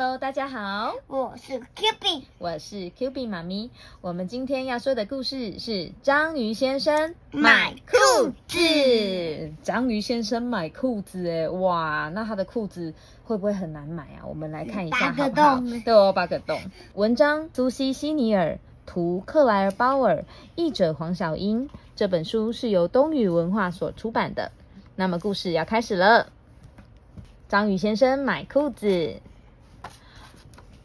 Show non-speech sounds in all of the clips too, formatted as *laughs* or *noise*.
Hello，大家好，我是 Q B，我是 Q B 妈咪。我们今天要说的故事是章鱼先生买裤子。章鱼先生买裤子，哎，哇，那他的裤子会不会很难买啊？我们来看一下好不好？对哦，八个洞。文章：苏西·西尼尔，图：克莱尔·鲍尔，译者：黄小英。这本书是由东宇文化所出版的。那么故事要开始了。章鱼先生买裤子。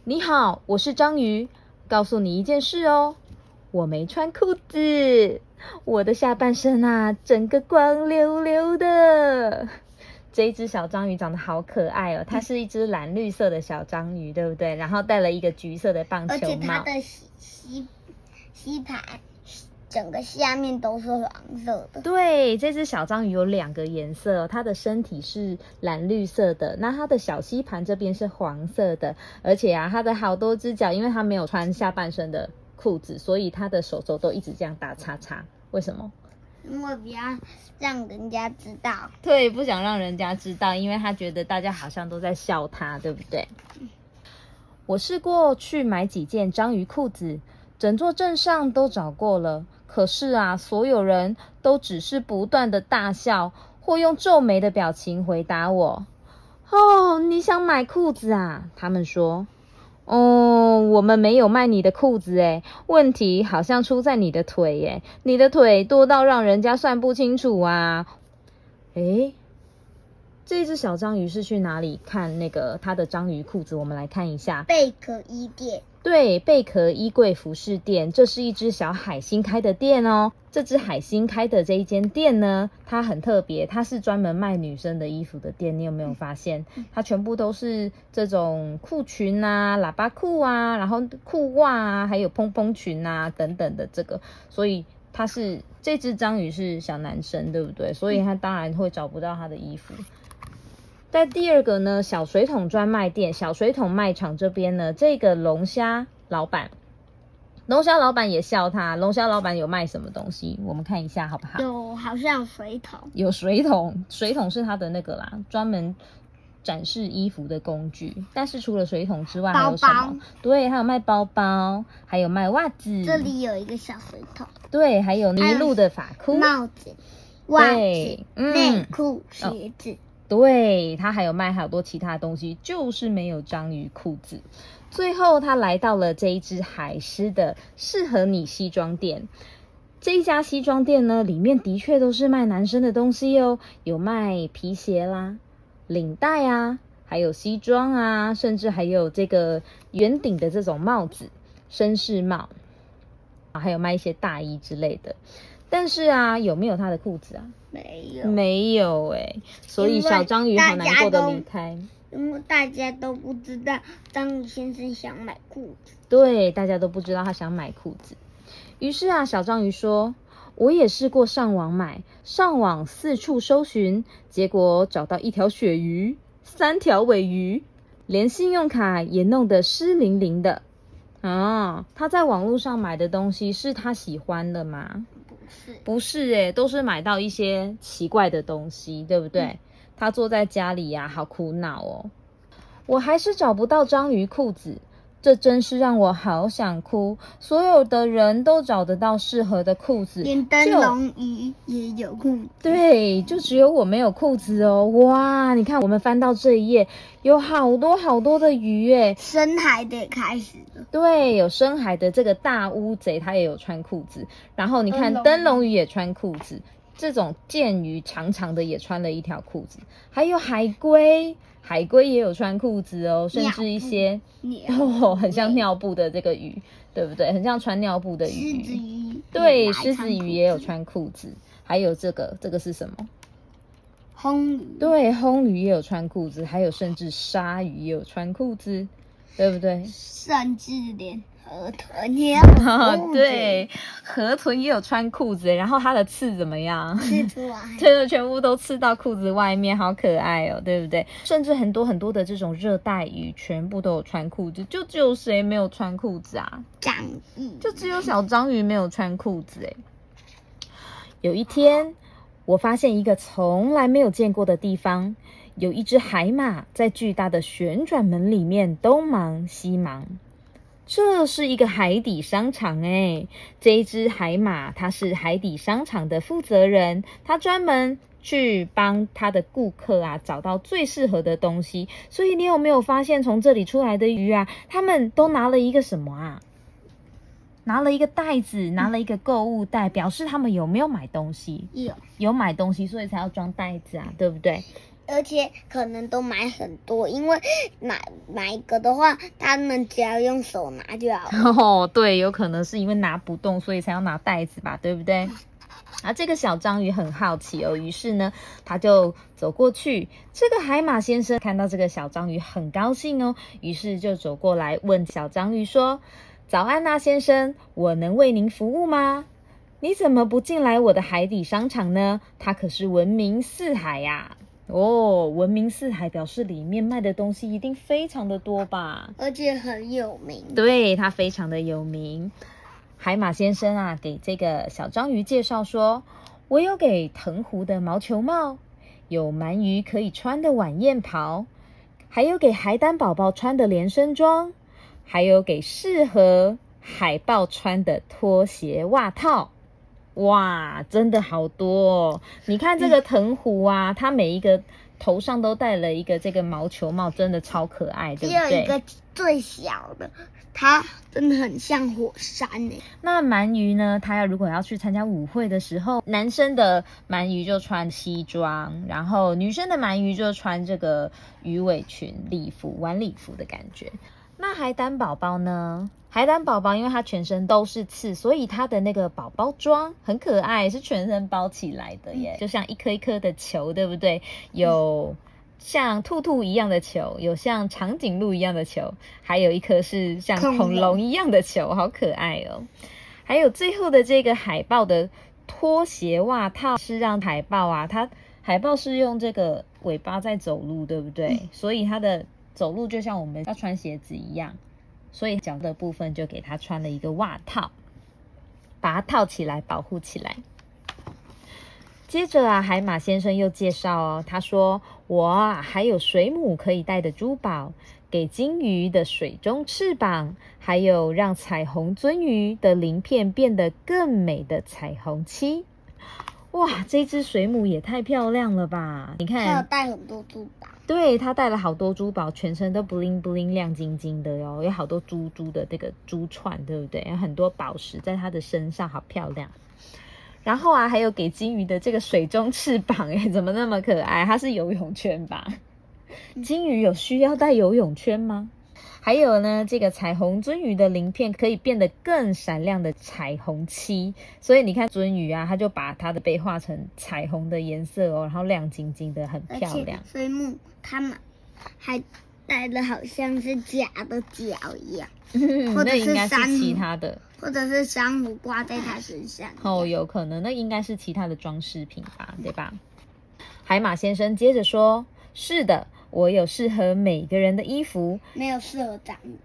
你好，我是章鱼。告诉你一件事哦，我没穿裤子，我的下半身啊，整个光溜溜的。这一只小章鱼长得好可爱哦，它是一只蓝绿色的小章鱼，对不对？然后戴了一个橘色的棒球帽，而且它的吸吸吸盘。整个下面都是黄色的。对，这只小章鱼有两个颜色，它的身体是蓝绿色的，那它的小吸盘这边是黄色的，而且啊，它的好多只脚，因为它没有穿下半身的裤子，所以它的手肘都一直这样打叉叉。为什么？因为不要让人家知道。对，不想让人家知道，因为他觉得大家好像都在笑他，对不对？我试过去买几件章鱼裤子，整座镇上都找过了。可是啊，所有人都只是不断的大笑，或用皱眉的表情回答我。哦，你想买裤子啊？他们说。哦，我们没有卖你的裤子诶，问题好像出在你的腿诶，你的腿多到让人家算不清楚啊。诶。这只小章鱼是去哪里看那个它的章鱼裤子？我们来看一下贝壳衣店。对，贝壳衣柜服饰店，这是一只小海星开的店哦。这只海星开的这一间店呢，它很特别，它是专门卖女生的衣服的店。你有没有发现？它全部都是这种裤裙啊、喇叭裤啊，然后裤袜啊，还有蓬蓬裙啊等等的这个。所以它是这只章鱼是小男生，对不对？所以他当然会找不到他的衣服。在第二个呢，小水桶专卖店、小水桶卖场这边呢，这个龙虾老板，龙虾老板也笑他。龙虾老板有卖什么东西？我们看一下好不好？有，好像水桶。有水桶，水桶是他的那个啦，专门展示衣服的工具。但是除了水桶之外，还有什么？对，还有卖包包，还有卖袜子。这里有一个小水桶。对，还有尼路的发箍、帽子、袜子、内裤、鞋子。对他还有卖好多其他东西，就是没有章鱼裤子。最后他来到了这一只海狮的适合你西装店。这一家西装店呢，里面的确都是卖男生的东西哦，有卖皮鞋啦、领带啊，还有西装啊，甚至还有这个圆顶的这种帽子，绅士帽，还有卖一些大衣之类的。但是啊，有没有他的裤子啊？没有，没有哎，所以小章鱼好难过的离开。因为大家都不知道章鱼先生想买裤子。对，大家都不知道他想买裤子。于是啊，小章鱼说：“我也试过上网买，上网四处搜寻，结果找到一条鳕鱼，三条尾鱼，连信用卡也弄得湿淋淋的。”啊，他在网络上买的东西是他喜欢的吗？不是哎，都是买到一些奇怪的东西，对不对？他坐在家里呀，好苦恼哦。我还是找不到章鱼裤子。这真是让我好想哭！所有的人都找得到适合的裤子，连灯笼鱼也有裤子。对，就只有我没有裤子哦！哇，你看，我们翻到这一页，有好多好多的鱼诶，深海的开始了。对，有深海的这个大乌贼，它也有穿裤子。然后你看，灯笼鱼也穿裤子。这种剑鱼长长的也穿了一条裤子，还有海龟，海龟也有穿裤子哦，甚至一些 *laughs* 哦，很像尿布的这个鱼，对不对？很像穿尿布的鱼。狮子鱼，对，狮子鱼也有穿裤子，还有这个，这个是什么？红鱼，对，红鱼也有穿裤子，还有甚至鲨鱼也有穿裤子，对不对？甚至连。河豚也有对，河豚也有穿裤子，然后它的刺怎么样？刺出来，*laughs* 真的全部都刺到裤子外面，好可爱哦，对不对？甚至很多很多的这种热带鱼，全部都有穿裤子，就只有谁没有穿裤子啊？章鱼，就只有小章鱼没有穿裤子哎。有一天，我发现一个从来没有见过的地方，有一只海马在巨大的旋转门里面东忙西忙。这是一个海底商场哎，这一只海马它是海底商场的负责人，它专门去帮他的顾客啊找到最适合的东西。所以你有没有发现，从这里出来的鱼啊，他们都拿了一个什么啊？拿了一个袋子，拿了一个购物袋，表示他们有没有买东西？有，有买东西，所以才要装袋子啊，对不对？而且可能都买很多，因为买买一个的话，他们只要用手拿就好。*laughs* 哦，对，有可能是因为拿不动，所以才要拿袋子吧，对不对？啊，这个小章鱼很好奇哦，于是呢，他就走过去。这个海马先生看到这个小章鱼很高兴哦，于是就走过来问小章鱼说：“早安呐，先生，我能为您服务吗？你怎么不进来我的海底商场呢？它可是闻名四海呀。”哦，闻名四海表示里面卖的东西一定非常的多吧？而且很有名。对，它非常的有名。海马先生啊，给这个小章鱼介绍说：“我有给藤壶的毛球帽，有鳗鱼可以穿的晚宴袍，还有给海胆宝宝穿的连身装，还有给适合海豹穿的拖鞋袜套。”哇，真的好多！哦！你看这个藤壶啊，它每一个头上都戴了一个这个毛球帽，真的超可爱，对不对？只有一个最小的，它真的很像火山呢。那鳗鱼呢？它要如果要去参加舞会的时候，男生的鳗鱼就穿西装，然后女生的鳗鱼就穿这个鱼尾裙、礼服、晚礼服的感觉。那海胆宝宝呢？海胆宝宝因为它全身都是刺，所以它的那个宝宝装很可爱，是全身包起来的耶，就像一颗一颗的球，对不对？有像兔兔一样的球，有像长颈鹿一样的球，还有一颗是像恐龙一样的球，好可爱哦。还有最后的这个海豹的拖鞋袜套，是让海豹啊，它海豹是用这个尾巴在走路，对不对？所以它的。走路就像我们要穿鞋子一样，所以脚的部分就给他穿了一个袜套，把它套起来保护起来。接着啊，海马先生又介绍哦，他说我啊还有水母可以戴的珠宝，给金鱼的水中翅膀，还有让彩虹鳟鱼的鳞片变得更美的彩虹漆。哇，这只水母也太漂亮了吧！你看，它有带很多珠宝。对，它带了好多珠宝，全身都不灵不灵、亮晶晶的哟，有好多珠珠的这个珠串，对不对？有很多宝石在它的身上，好漂亮。然后啊，还有给金鱼的这个水中翅膀，哎，怎么那么可爱？它是游泳圈吧？金鱼有需要带游泳圈吗？还有呢，这个彩虹鳟鱼的鳞片可以变得更闪亮的彩虹漆，所以你看鳟鱼啊，它就把它的背画成彩虹的颜色哦，然后亮晶晶的，很漂亮。水母它们还戴的好像是假的脚一样，*laughs* 或者是其他的，或者是珊瑚挂在它身上。哦，有可能，那应该是其他的装饰品吧，对吧？海马先生接着说：“是的。”我有适合每个人的衣服，没有适合章鱼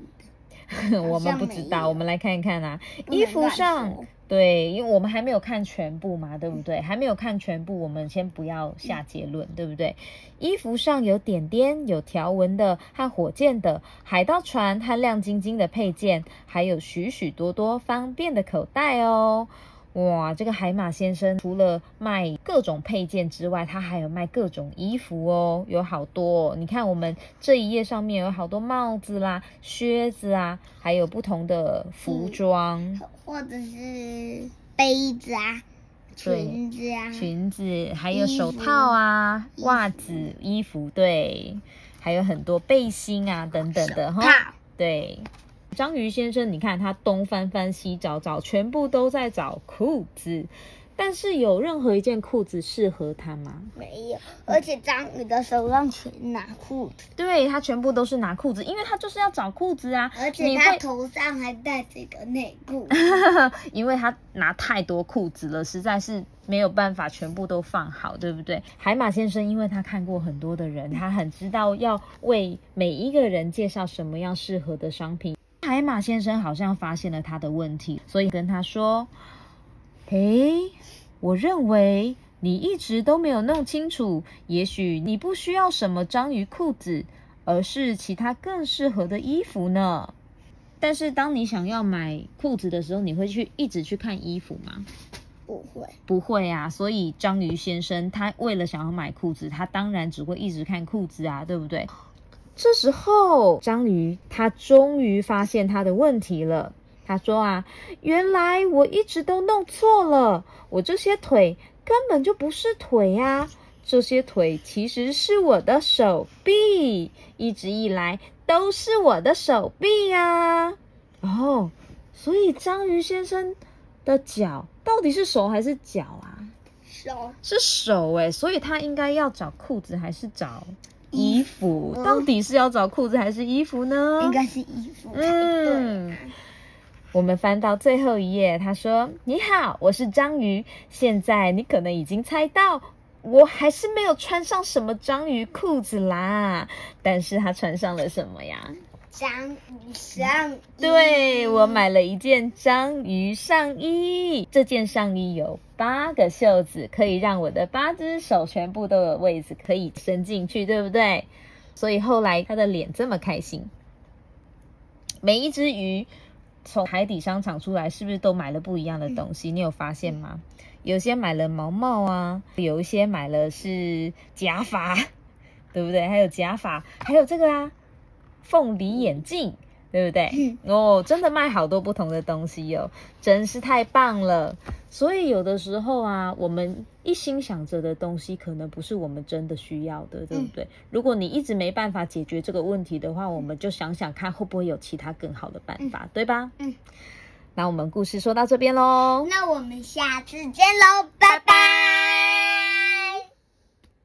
的。*laughs* 我们不知道，我们来看一看啊。衣服上，对，因为我们还没有看全部嘛，对不对？还没有看全部，我们先不要下结论，对不对？衣服上有点点、有条纹的和火箭的海盗船和亮晶晶的配件，还有许许多多方便的口袋哦。哇，这个海马先生除了卖各种配件之外，他还有卖各种衣服哦，有好多。你看我们这一页上面有好多帽子啦、靴子啊，还有不同的服装，或者是杯子啊、裙子啊、裙子，还有手套啊、袜子、衣服，对，还有很多背心啊等等的哈，对。章鱼先生，你看他东翻翻西找找，全部都在找裤子，但是有任何一件裤子适合他吗？没有，而且章鱼的手上全拿裤子。对他全部都是拿裤子，因为他就是要找裤子啊。而且他头上还戴着一个内裤。*laughs* 因为他拿太多裤子了，实在是没有办法全部都放好，对不对？海马先生，因为他看过很多的人，他很知道要为每一个人介绍什么样适合的商品。海马先生好像发现了他的问题，所以跟他说：“嘿，我认为你一直都没有弄清楚，也许你不需要什么章鱼裤子，而是其他更适合的衣服呢。但是当你想要买裤子的时候，你会去一直去看衣服吗？不会，不会啊。所以章鱼先生他为了想要买裤子，他当然只会一直看裤子啊，对不对？这时候章鱼他终于发现他的问题了。他说啊，原来我一直都弄错了，我这些腿根本就不是腿呀，这些腿其实是我的手臂，一直以来都是我的手臂呀。哦，所以章鱼先生的脚到底是手还是脚啊？手是手哎，所以他应该要找裤子还是找衣服？到底是要找裤子还是衣服呢？应该是衣服。嗯。我们翻到最后一页，他说：“你好，我是章鱼。现在你可能已经猜到，我还是没有穿上什么章鱼裤子啦。但是他穿上了什么呀？章鱼上衣。对，我买了一件章鱼上衣。这件上衣有八个袖子，可以让我的八只手全部都有位置可以伸进去，对不对？所以后来他的脸这么开心。每一只鱼。”从海底商场出来，是不是都买了不一样的东西？你有发现吗？有些买了毛毛啊，有一些买了是假发，对不对？还有假发，还有这个啊，凤梨眼镜。对不对？哦，真的卖好多不同的东西哟，真是太棒了。所以有的时候啊，我们一心想着的东西，可能不是我们真的需要的，对不对？如果你一直没办法解决这个问题的话，我们就想想看，会不会有其他更好的办法，对吧？嗯。那我们故事说到这边喽，那我们下次见喽，拜拜。